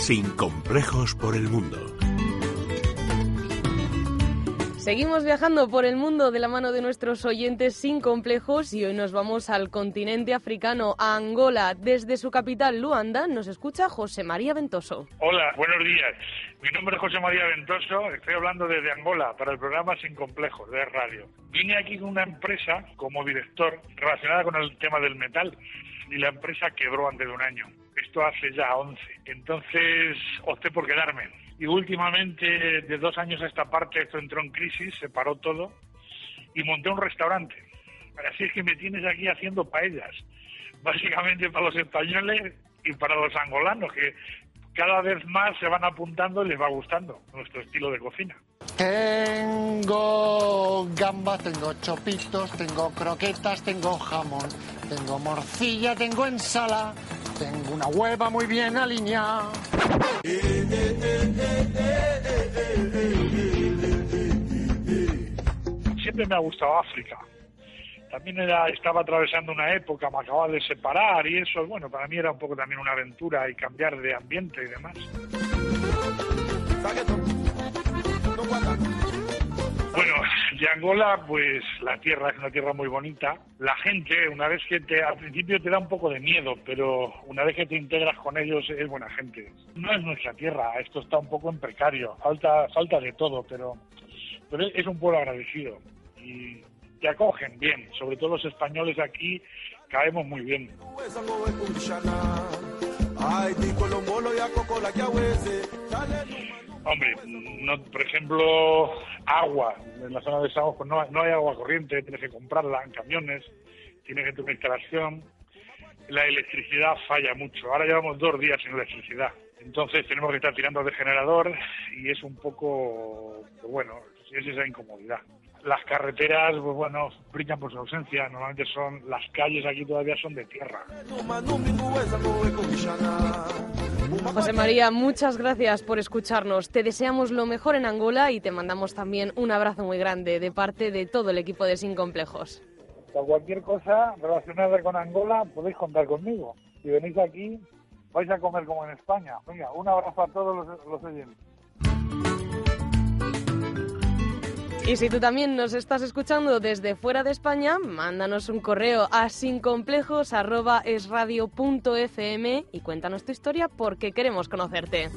Sin complejos por el mundo. Seguimos viajando por el mundo de la mano de nuestros oyentes sin complejos y hoy nos vamos al continente africano, a Angola. Desde su capital, Luanda, nos escucha José María Ventoso. Hola, buenos días. Mi nombre es José María Ventoso, estoy hablando desde Angola para el programa Sin Complejos de Radio. Vine aquí con una empresa como director relacionada con el tema del metal y la empresa quebró antes de un año. Esto hace ya 11. Entonces opté por quedarme y últimamente, de dos años a esta parte, esto entró en crisis, se paró todo y monté un restaurante. Así es que me tienes aquí haciendo paellas, básicamente para los españoles y para los angolanos, que cada vez más se van apuntando y les va gustando nuestro estilo de cocina. Tengo gambas, tengo chopitos, tengo croquetas, tengo jamón, tengo morcilla, tengo ensalada, tengo una hueva muy bien alineada. Siempre me ha gustado África. También era, estaba atravesando una época, me acababa de separar y eso, bueno, para mí era un poco también una aventura y cambiar de ambiente y demás. De Angola, pues la tierra es una tierra muy bonita. La gente, una vez que te, al principio te da un poco de miedo, pero una vez que te integras con ellos es buena gente. No es nuestra tierra, esto está un poco en precario, falta, falta de todo, pero, pero es un pueblo agradecido y te acogen bien, sobre todo los españoles aquí caemos muy bien. Hombre, no, por ejemplo, agua. En la zona de Sao pues no, no hay agua corriente, tienes que comprarla en camiones, tienes que tener instalación. La electricidad falla mucho. Ahora llevamos dos días sin electricidad. Entonces tenemos que estar tirando de generador y es un poco, pues bueno, es esa incomodidad. Las carreteras, pues bueno, brillan por su ausencia. Normalmente son, las calles aquí todavía son de tierra. José María, muchas gracias por escucharnos. Te deseamos lo mejor en Angola y te mandamos también un abrazo muy grande de parte de todo el equipo de Sin Complejos. Para cualquier cosa relacionada con Angola podéis contar conmigo. Si venís aquí, vais a comer como en España. Venga, un abrazo a todos los, los oyentes. Y si tú también nos estás escuchando desde fuera de España, mándanos un correo a sincomplejos.esradio.fm y cuéntanos tu historia porque queremos conocerte.